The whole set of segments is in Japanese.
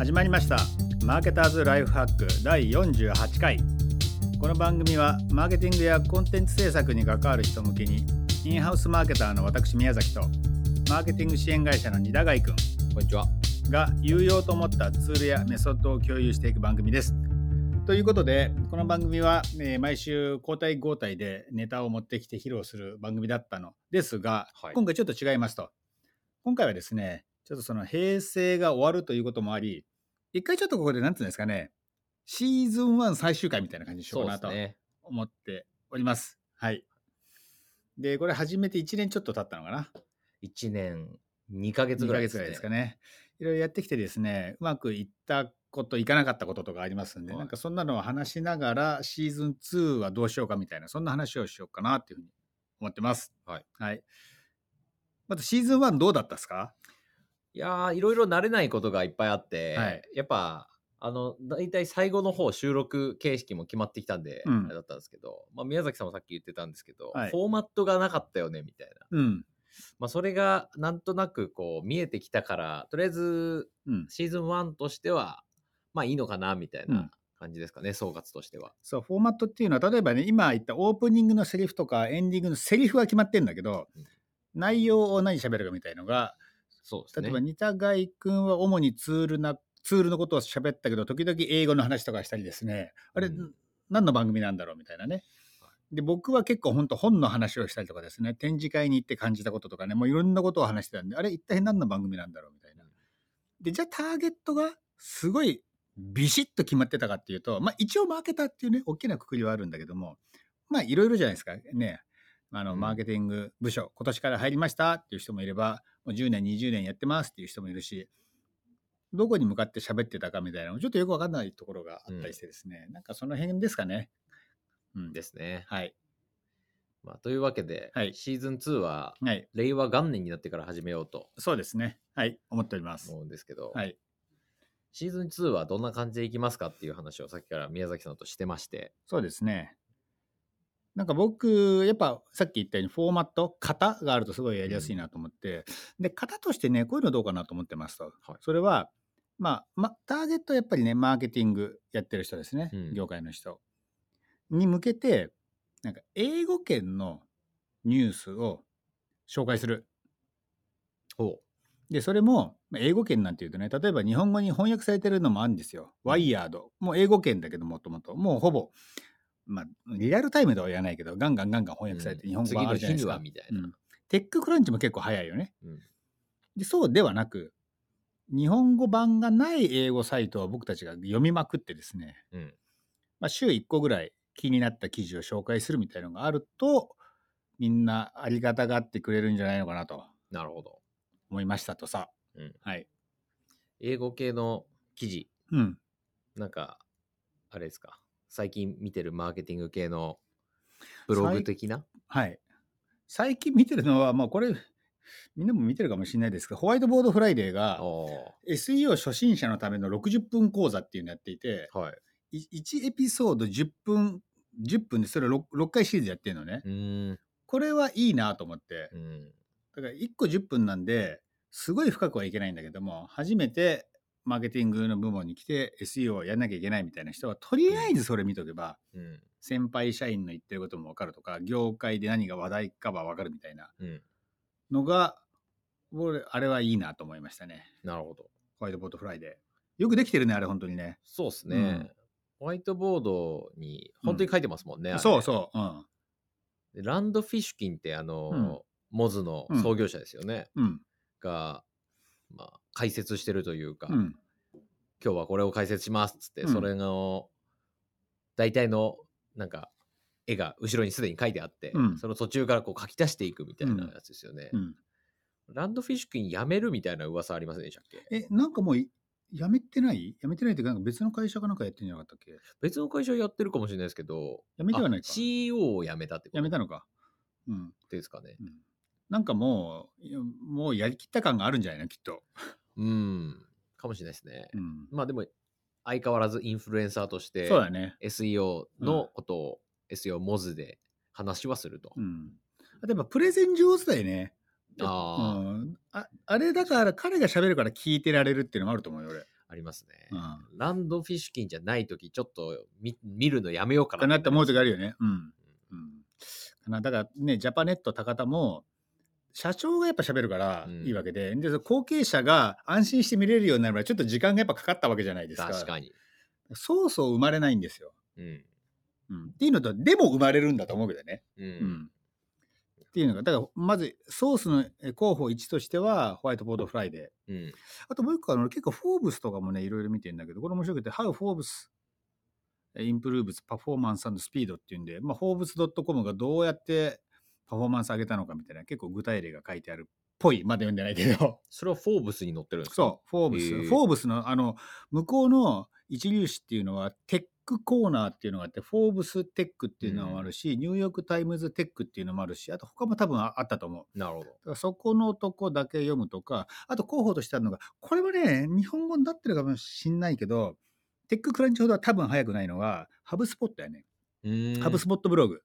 始まりました。マーケターズライフハック第48回。この番組はマーケティングやコンテンツ制作に関わる人向けにインハウスマーケターの私宮崎とマーケティング支援会社の二田貝くんこんにちは。が有用と思ったツールやメソッドを共有していく番組です。ということでこの番組は、えー毎週交代交代でネタを持ってきて披露する番組だったのですが、はい。今回ちょっと違いますと。今回はですねちょっとその平成が終わるということもあり一回ちょっとここで何て言うんですかねシーズン1最終回みたいな感じにしようかなと。思っております。はい。でこれ始めて1年ちょっと経ったのかな？1年2ヶ月2ヶぐらい月ぐらいですかね。いろいろやってきてですね、うまくいったこと、いかなかったこととかありますんで、はいなんかそんなのを話しながら、シーズン2はどうしようかみたいな、そんな話をしようかなっていうふうに思ってます。はい。はい。まずシーズン1どうだったですか？いやー、いろいろ慣れないことがいっぱいあって、はいやっぱ、あの、大体最後の方、収録形式も決まってきたんで、うんあれだったんですけど、まあ、宮崎さんもさっき言ってたんですけど、はいフォーマットがなかったよね、みたいな。うん。まあ、それがなんとなくこう見えてきたから、とりあえずうん。シーズン1としては、まあいいのかな、みたいうんな感じですかね、総括としては。そう、フォーマットっていうのは、例えばね、今言ったオープニングのセリフとかエンディングのセリフは決まってんだけど、うん内容を何喋るかみたいのが、そうですね。例えば、似たガイ君は主にツールな、ツールのことを喋ったけど、時々英語の話とかしたりですね、あれ、うん何の番組なんだろうみたいなね。で、僕は結構本当本の話をしたりとかですね、展示会に行って感じたこととかね、もういろんなことを話してたんで、あれ、一体何の番組なんだろうみたいな。で、じゃあターゲットがすごいビシッと決まってたかっていうと、まあ一応マーケターっていうね、大きなくくりはあるんだけども、まあいろいろじゃないですか。ね。あの、うんマーケティング部署、今年から入りましたっていう人もいれば、もう10年、20年やってますっていう人もいるし、どこに向かって喋ってたかみたいなのちょっとよくわかんないところがあったりしてですね、なんかその辺ですかね。うん。ですね。はい。まあ、というわけで、はいシーズン2ははい。令和元年になってから始めようとそうですね。はい。思っております。思うんですけど、はい。シーズン2はどんな感じでいきますかっていう話をさっきから宮崎さんとしてまして、そうですね。なんか僕、やっぱさっき言ったようにフォーマット、型があるとすごいやりやすいなと思って、で、型としてね、こういうのどうかなと思ってますと。はいそれは、まあ、ま、ターゲットはやっぱりね、マーケティングやってる人ですね、うん業界の人に向けて、なんか英語圏のニュースを紹介する。ほで、それも、まあ英語圏なんていうとね、例えば日本語に翻訳されてるのもあるんですよ。ワイヤード。もう英語圏だけど、もともと。もうほぼ、まあ、リアルタイムでは言わないけど、ガンガンガンガン翻訳されて日本語次版あるじゃないですか。はみたいな。うんテッククランチも結構早いよね。うんでそうではなく、日本語版がない英語サイトは僕たちが読みまくってですね、うんまあ、週1個ぐらい気になった記事を紹介するみたいなのがあると、みんなありがたがってくれるんじゃないのかなとなるほど。思いましたとさ。うんはい。英語系の記事、うん。なんか、あれですか、最近見てるマーケティング系のブログ的な？はい。最近見てるのは、まあこれ、みんなも見てるかもしれないですけど、ホワイトボードフライデーがお SEO 初心者のための60分講座っていうのをやっていて、ーはい。1エピソード10分、10分でそれを 6, 6回シリーズやってるのね。これはいいなと思ってう。ん。だから1個10分なんで、すごい深くはいけないんだけども、初めてマーケティングの部門に来て SEO をやんなきゃいけないみたいな人は、とりあえずそれ見とけば、うん。先輩社員の言ってることも分かるとか、業界で何が話題かは分かるみたいなうん。のが、俺、あれはいいなと思いましたね。なるほど。ホワイトボードフライデー。よくできてるね、あれ、本当にね。そうっすね。うんホワイトボードに本当に書いてますもんね。そうそう。ランドフィッシュキンってあの、うんモズの創業者ですよね。うん。が、まあ、解説してるというか、うん。今日はこれを解説しますっつって、うんそれの大体のなんか絵が後ろにすでに書いてあって、うんその途中からこう書き足していくみたいなやつですよね。うん。ランドフィッシュキンやめるみたいな噂ありませんでしたっけ？え、なんかもうい、やめてない？やめてないっていうか、なんか別の会社かなんかやってんじゃなかったっけ？別の会社やってるかもしれないですけど、やめてはないかあ CEO を辞めたってこと？やめたのか。うん。ですかね。うんなんかもうもうやりきった感があるんじゃないのきっと。うん。かもしれないですね。うん。まあでも、相変わらずインフルエンサーとして、そうだね。SEO のことを、SEO モズで話はすると。うん。あとやっぱプレゼン上手だよね。あーうん、ああれだから彼が喋るから聞いてられるっていうのもあると思うよ俺。ありますね。うんランドフィッシュ金じゃないとき、ちょっと見見るのやめようかなかなって思う時あるよ。よね。うん。うん、かなだからね、ジャパネット高田も、社長がやっぱ喋るからうんいいわけで、で、その後継者が安心して見れるようになるまでちょっと時間がやっぱかかったわけじゃないですか。確かに。そうそう生まれないんですよ。うん。うん、っていうのと、でも生まれるんだと思うけどね。う。うんん。っていうのが、だからまずソースのえ候補1としては Whiteboard Friday。うん。あともう一個あの結構フォーブスとかもねいろいろ見てるんだけどこれ面白くて How Forbes Improves Performance and Speed っていうんで、まあ、Forbes.com がどうやってパフォーマンス上げたのかみたいな結構具体例が書いてあるっぽいまだ読んでないけど。それはフォーブスに載ってるんですか？そうフォーブス、フォーブスのあの向こうの一流誌っていうのはテックコーナーっていうのがあってフォーブステックっていうのもあるし、 New York Times Tech っていうのもあるしあと他も多分ああったと思う。なるほど。そこのとこだけ読むとか、あと候補としてあるのが、これはね、日本語になってるかもしんないけど、 TechCrunch ほどは多分早くないのが、ハブスポットやね。ハブスポットブログ。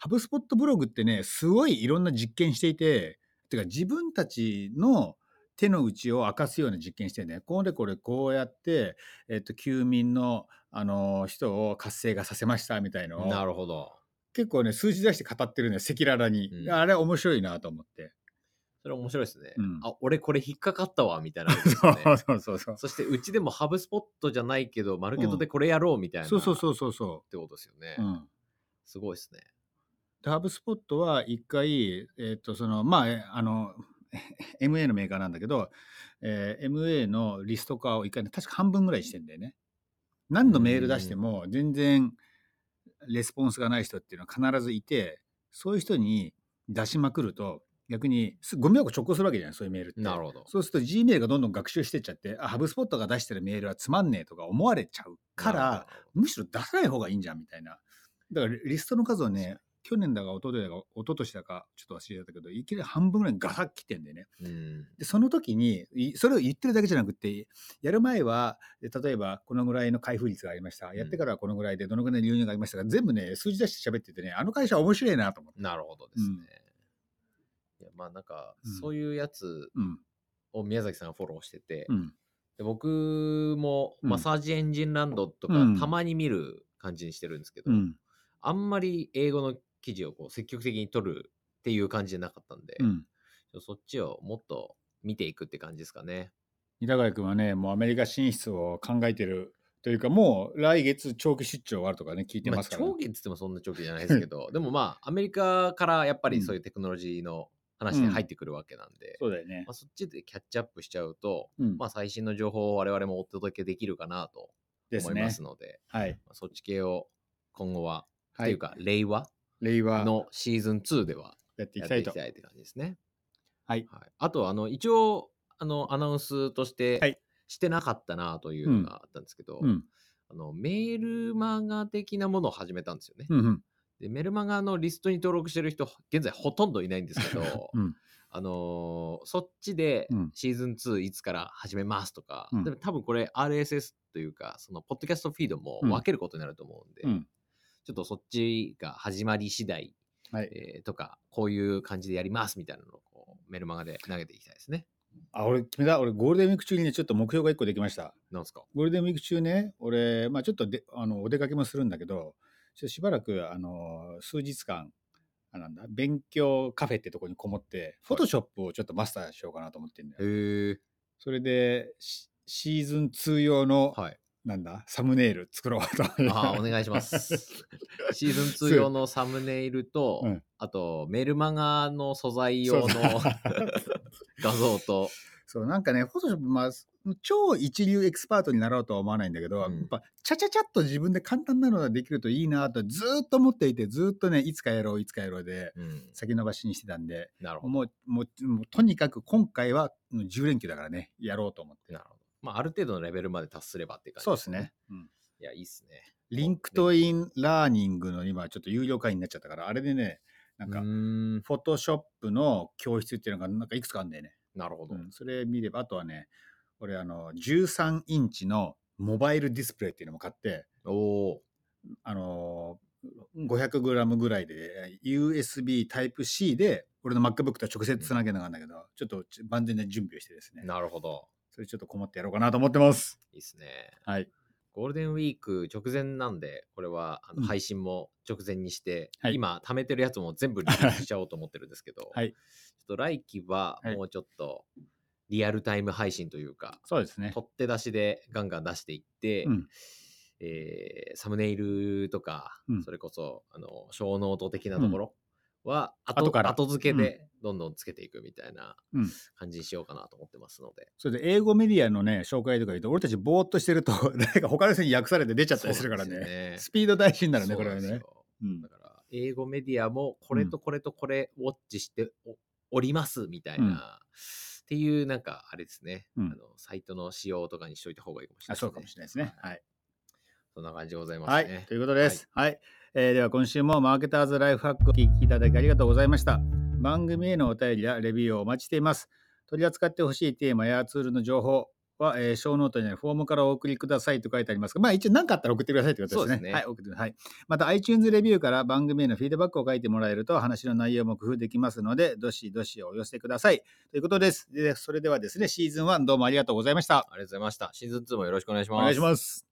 ハブスポットブログってね、すごいいろんな実験していて、てか自分たちの手の内を明かすような実験してね、これこれこうやって、えっと、休眠の、あの人を活性化させましたみたいのを、なるほど。結構ね、数字出して語ってるね、赤裸々に。うんあれ面白いなと思って。それ面白いですね。うんあ、俺これ引っかかったわ、みたいなのですそう。そうそうそう。そしてうちでもハブスポットじゃないけど、マルケットでこれやろうみたいな。そうそうっそうそうそてことですよね。う。うん。すごいですね。でハブスポットは一回、えっ、と、その、まあえ、あの、MA のメーカーなんだけど、えー MA のリスト化を一回、ね、確か半分ぐらいしてんだよね。何度メール出しても全然レスポンスがない人っていうのは必ずいて、そういう人に出しまくると、逆にすご迷惑直行するわけじゃない、そういうメールって。なるほど。そうすると Gmail がどんどん学習してっちゃって、あ、ハブスポットが出してるメールはつまんねえとか思われちゃうから、むしろ出さない方がいいんじゃんみたいな。だからリストの数をね、去年だか一昨日だか一昨年だかちょっと忘れちゃったけど、いきなり半分ぐらいガサッ切ってんでね。うん。で、その時に、いそれを言ってるだけじゃなくて、やる前は、え例えばこのぐらいの開封率がありました。やってからはこのぐらいでどのぐらいの流入がありましたか、全部ね、数字出して喋っててね、あの会社面白いなと思って。なるほどですね。うんいやまあなんかうん、そういうやつうん。を宮崎さんがフォローしてて、うん。で僕もうんマッサージエンジンランドとかうんたまに見る感じにしてるんですけど、うん。あんまり英語の記事をこう積極的に取るっていう感じじゃなかったんで、うん。そっちをもっと見ていくって感じですかね。板貝君はね、もうアメリカ進出を考えてるというか、もう来月長期出張があるとかね、聞いてますから、ね長期って言ってもそんな長期じゃないですけど、でもまあ、アメリカからやっぱりそういうテクノロジーの話で入ってくるわけなんで、そうだよねまあ、。そっちでキャッチアップしちゃうと、うんまあ、最新の情報を我々もお届けできるかなと思いま。すので、はい。まあそっち系を今後は、はいっていう。か、令和？令和のシーズン2ではやっていきたいと。ていって感じですね。はい。はい、あと、あの、一応、あの、アナウンスとして、はいしてなかったなというのがあったんですけど、うん。あのメールマガ的なものを始めたんですよね。うんうん。でメルマガのリストに登録してる人、現在ほとんどいないんですけど、うん。あのーそっちでうんシーズン2いつから始めますとか、うんでも多分これ RSS というか、そのポッドキャストフィードもうん分けることになると思うんで、うん。ちょっとそっちが始まり次第、はい。えーとか、こういう感じでやりますみたいなのをこうメルマガで投げていきたいですね。あ、俺決めた。俺ゴールデンウィーク中にね、ちょっと目標が一個できました。なんですか？ゴールデンウィーク中ね、俺、まあちょっとであのお出かけもするんだけど、ちょっとしばらく、あの、数日間、あなんだ、勉強カフェってとこにこもって、フォトショップをちょっとマスターしようかなと思ってんだよ。それで、シシーズン2用の、はい。なんだ、サムネイル作ろうと。あーお願いします。シーズン2用のサムネイルと、うんあとメルマガの素材用の 画像と、そう、なんかね、フォトショップ、まあ、超一流エキスパートになろうとは思わないんだけど、うんやっぱ、ちゃちゃちゃっと自分で簡単なのができるといいなとずーっと思っていて、ずーっとね、いつかやろう、いつかやろうで、うん、先延ばしにしてたんで、なるほど。もう、もう、もうとにかく今回はもう10連休だからね、やろうと思ってな。るほど。まあ、ある程度のレベルまで達すればっていう感じそうですね。。うんいや、いいっすね。 LinkedIn Learning の今ちょっと有料会員になっちゃったから、あれでね、なんか Photoshop の教室っていうのがなんかいくつかあるんだよね。なるほど。うん、それ見れば、あとはね、俺あの、13インチのモバイルディスプレイっていうのも買って、おおあのー、500g ぐらいで USB Type-C で俺の MacBook と直接つなげながらなんだけど、ちょっと万全な準備をしてですねー、なるほど。それちょっとこもってやろうかなと思ってます。いいですね。はい。ゴールデンウィーク直前なんで、これはあうんの配信も直前にして、はい今貯めてるやつも全部リリースしちゃおうと思ってるんですけど、はいちょっと来期ははいもうちょっとリアルタイム配信というか、そうですね。撮って出しでガンガン出していって、うんえーサムネイルとか、うんそれこそあの show note 的なところは後,、後から後付けでどんどんつけていくみたいなうん感じにしようかなと思ってますので。それで英語メディアのね、紹介とか言うと、俺たちぼーっとしてると、誰か他の人に訳されて出ちゃったりするからね。ですスピード大事になよるね、これはねそうなんだから、英語メディアもこれとこれとこれウォッチしておおりますみたいな、うんっていうなんかあれですね、うんあのサイトの仕様とかにしといた方がいいかもしれないあそうかもしれないですね。はい。そんな感じでございますはいね。。ということです。はい。えーでは今週もマーケターズライフハックをお聞きいただきありがとうございました。番組へのお便りやレビューをお待ちしています。取り扱ってほしいテーマやツールの情報は、えー、ショーノートにあるフォームからお送りくださいと書いてありますが、まあ一応何かあったら送ってくださいということですね。すねはい、送ってください。また iTunes レビューから番組へのフィードバックを書いてもらえると話の内容も工夫できますので、どしどしお寄せください。ということです。でそれではですね、シーズン1どうもありがとうございました。ありがとうございました。シーズン2もよろしくお願いします。お願いします。